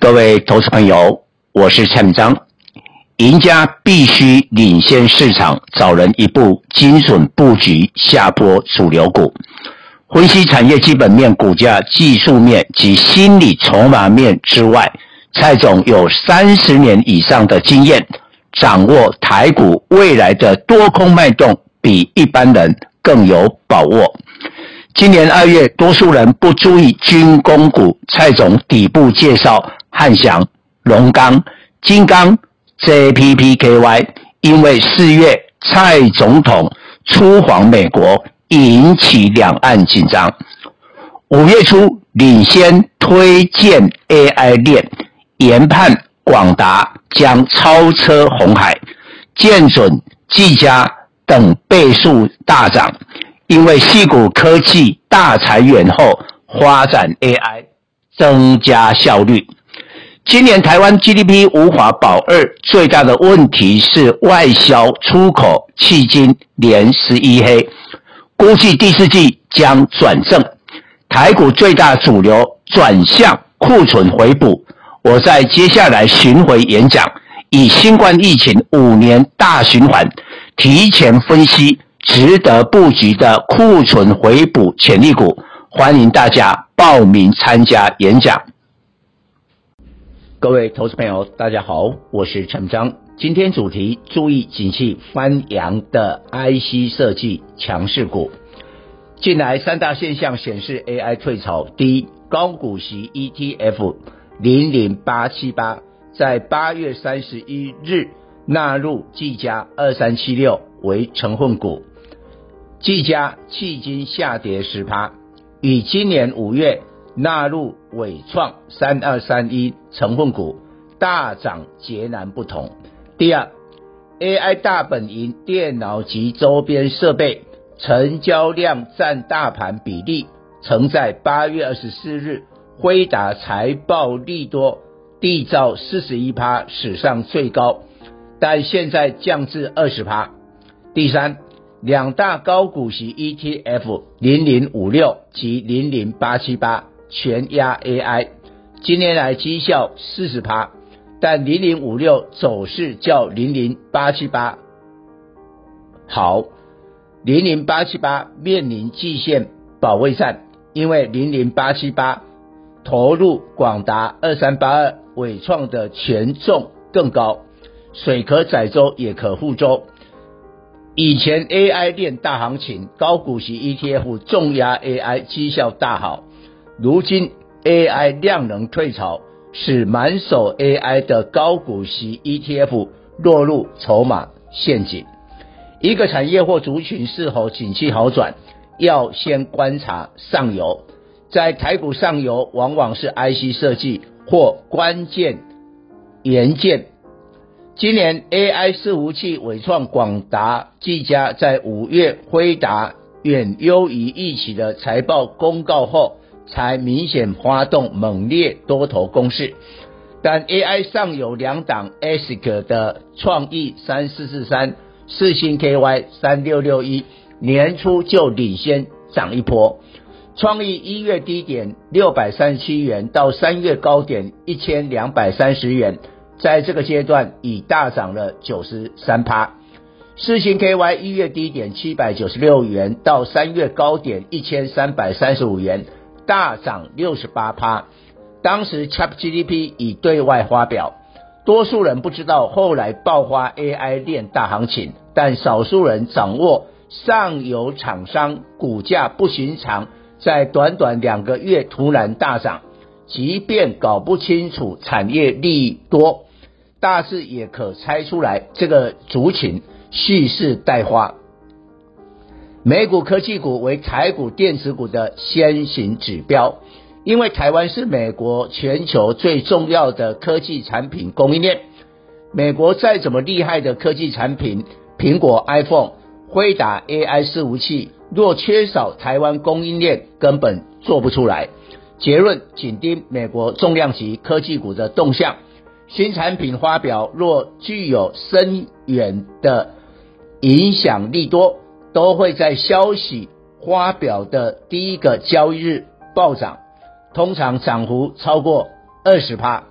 各位投资朋友，我是蔡明章。赢家必须领先市场，找人一步精准布局下波主流股。分析产业基本面、股价技术面及心理筹码面之外，蔡总有三十年以上的经验，掌握台股未来的多空脉动，比一般人更有把握。今年二月，多数人不注意军工股，蔡总底部介绍。汉翔、龙钢、金刚、JPPKY，因为四月蔡总统出访美国，引起两岸紧张。五月初领先推荐 AI 链，研判广达将超车红海、建准、技嘉等倍数大涨，因为细谷科技大裁员后，发展 AI，增加效率。今年台湾 GDP 无法保二，最大的问题是外销出口迄今连十一黑，估计第四季将转正。台股最大主流转向库存回补。我在接下来巡回演讲，以新冠疫情五年大循环，提前分析值得布局的库存回补潜力股，欢迎大家报名参加演讲。各位投资朋友，大家好，我是陈章。今天主题：注意景气翻扬的 IC 设计强势股。近来三大现象显示 AI 退潮。第一，高股息 ETF 零零八七八在八月三十一日纳入技嘉二三七六为成分股，技嘉迄今下跌十趴，与今年五月。纳入伟创三二三一成分股大涨截然不同。第二，AI 大本营电脑及周边设备成交量占大盘比例，曾在八月二十四日辉达财报利多，缔造四十一趴史上最高，但现在降至二十趴。第三，两大高股息 ETF 零零五六及零零八七八。全压 AI，今年来绩效四十趴，但零零五六走势较零零八七八好，零零八七八面临季线保卫战，因为零零八七八投入广达二三八二伟创的权重更高，水可载舟也可覆舟。以前 AI 链大行情，高股息 ETF 重压 AI 绩效大好。如今 AI 量能退潮，使满手 AI 的高股息 ETF 落入筹码陷阱。一个产业或族群是否景气好转，要先观察上游。在台股上游，往往是 IC 设计或关键元件。今年 AI 伺服器伟创、广达、技嘉在五月辉达远优于预期的财报公告后。才明显发动猛烈多头攻势，但 AI 上有两档 ASIC 的创意三四四三、四星 KY 三六六一，年初就领先涨一波。创意一月低点六百三十七元到三月高点一千两百三十元，在这个阶段已大涨了九十三趴。四星 KY 一月低点七百九十六元到三月高点一千三百三十五元。大涨六十八趴，当时 ChatGPT 已对外发表，多数人不知道后来爆发 AI 链大行情，但少数人掌握上游厂商股价不寻常，在短短两个月突然大涨，即便搞不清楚产业利益多，大致也可猜出来这个族群蓄势待发。美股科技股为台股电子股的先行指标，因为台湾是美国全球最重要的科技产品供应链。美国再怎么厉害的科技产品，苹果 iPhone、辉达 AI 伺服器，若缺少台湾供应链，根本做不出来。结论：紧盯美国重量级科技股的动向，新产品发表若具有深远的影响力多。都会在消息发表的第一个交易日暴涨，通常涨幅超过二十趴。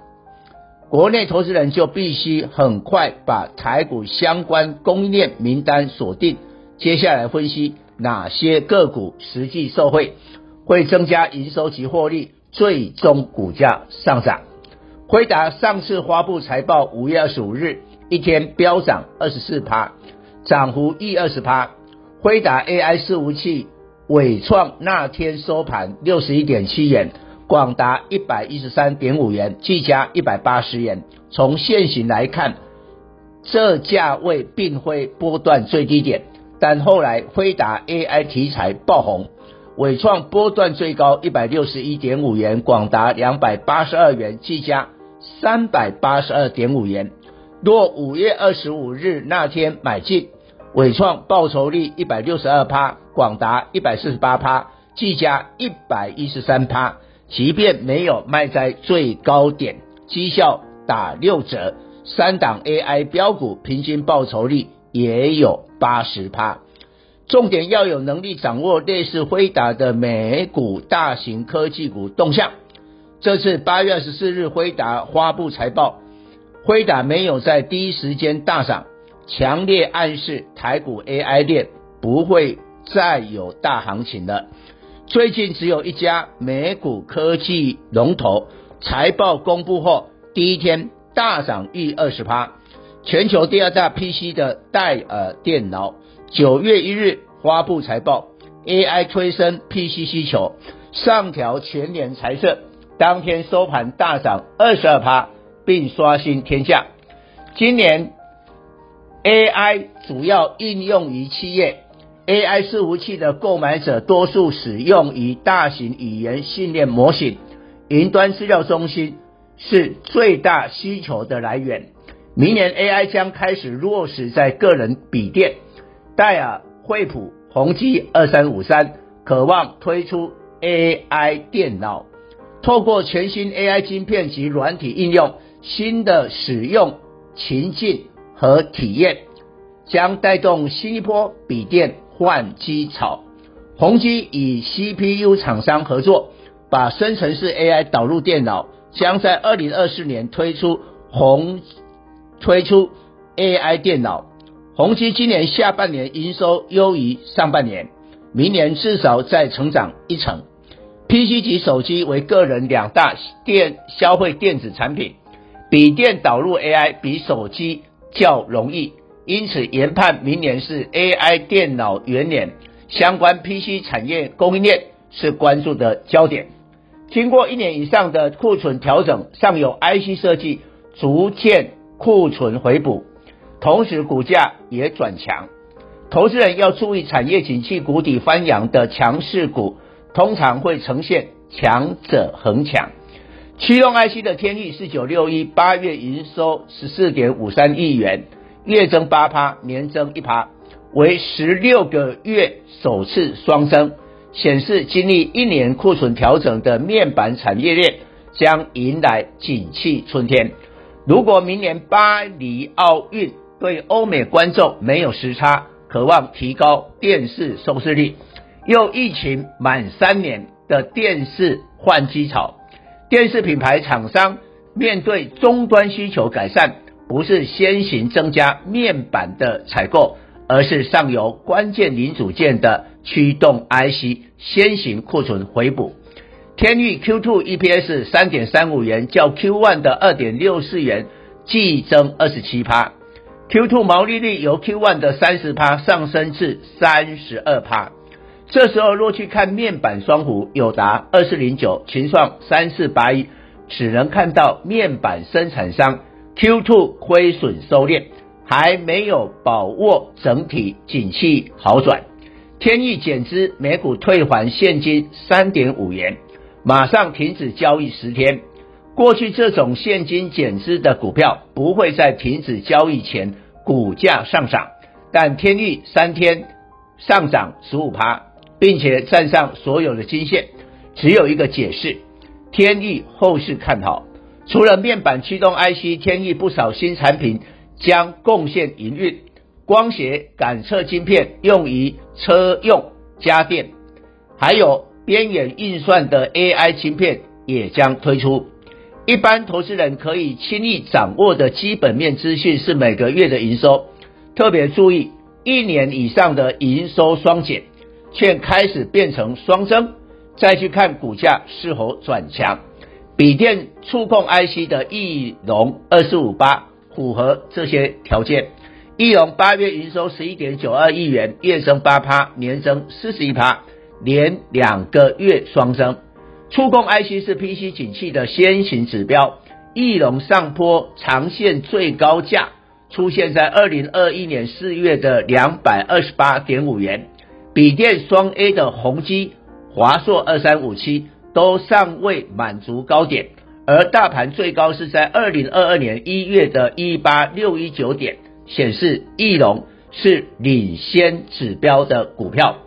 国内投资人就必须很快把台股相关供应链名单锁定，接下来分析哪些个股实际受惠，会增加营收及获利，最终股价上涨。辉达上次发布财报，五月二十五日一天飙涨二十四趴，涨幅逾二十趴。辉达 AI 伺服器纬创那天收盘六十一点七元，广达一百一十三点五元，技嘉一百八十元。从现行来看，这价位并非波段最低点，但后来辉达 AI 题材爆红。纬创波段最高一百六十一点五元，广达两百八十二元，技嘉三百八十二点五元。若五月二十五日那天买进，伟创报酬率一百六十二趴，广达一百四十八趴，技嘉一百一十三趴。即便没有卖在最高点，绩效打六折，三档 AI 标股平均报酬率也有八十趴。重点要有能力掌握类似辉达的美股大型科技股动向。这次八月二十四日辉达发布财报，辉达没有在第一时间大涨，强烈暗示台股 AI 链不会再有大行情了。最近只有一家美股科技龙头财报公布后，第一天大涨逾二十趴。全球第二大 PC 的戴尔电脑。九月一日发布财报，AI 推升 PC 需求，上调全年财测，当天收盘大涨二十二趴，并刷新天价。今年 AI 主要应用于企业，AI 伺服器的购买者多数使用于大型语言训练模型，云端资料中心是最大需求的来源。明年 AI 将开始落实在个人笔电。戴尔、惠普、宏碁二三五三渴望推出 AI 电脑，透过全新 AI 晶片及软体应用，新的使用情境和体验，将带动新一波笔电换机潮。宏基与 CPU 厂商合作，把生成式 AI 导入电脑，将在二零二四年推出宏推出 AI 电脑。宏基今年下半年营收优于上半年，明年至少再成长一成。PC 及手机为个人两大电消费电子产品，笔电导入 AI 比手机较容易，因此研判明年是 AI 电脑元年，相关 PC 产业供应链是关注的焦点。经过一年以上的库存调整，上游 IC 设计逐渐库存回补。同时，股价也转强，投资人要注意产业景气谷底翻扬的强势股，通常会呈现强者恒强。驱动 IC 的天钰四九六一八月营收十四点五三亿元，月增八趴，年增一趴，为十六个月首次双增，显示经历一年库存调整的面板产业链将迎来景气春天。如果明年巴黎奥运，对欧美观众没有时差，渴望提高电视收视率，又疫情满三年的电视换机潮，电视品牌厂商面对终端需求改善，不是先行增加面板的采购，而是上游关键零组件的驱动 IC 先行库存回补。天钰 Q2 EPS 三点三五元，较 Q1 的二点六四元，季增二十七趴。Q2 毛利率由 Q1 的三十趴上升至三十二趴。这时候若去看面板双虎，友达二四零九，群创三四八一，只能看到面板生产商 Q2 亏损收敛，还没有把握整体景气好转。天钰减资每股退还现金三点五元，马上停止交易十天。过去这种现金减资的股票不会在停止交易前股价上涨，但天钰三天上涨十五趴，并且站上所有的金线，只有一个解释：天钰后市看好。除了面板驱动 IC，天钰不少新产品将贡献营运，光学感测晶片用于车用家电，还有边缘运算的 AI 晶片也将推出。一般投资人可以轻易掌握的基本面资讯是每个月的营收，特别注意一年以上的营收双减，却开始变成双增，再去看股价是否转强。笔电触控 IC 的翼龙二四五八符合这些条件。翼龙八月营收十一点九二亿元，月增八趴，年增四十一趴，连两个月双增。触控 IC 是 PC 景气的先行指标，翼龙上坡长线最高价出现在二零二一年四月的两百二十八点五元，笔电双 A 的宏基、华硕二三五七都尚未满足高点，而大盘最高是在二零二二年一月的一八六一九点，显示义隆是领先指标的股票。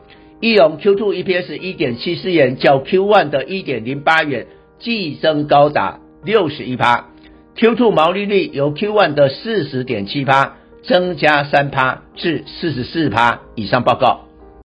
义隆 Q2 EPS 一点七四元，较 Q1 的一点零八元，季增高达六十一趴。Q2 毛利率由 Q1 的四十点七趴增加三趴至四十四趴以上。报告。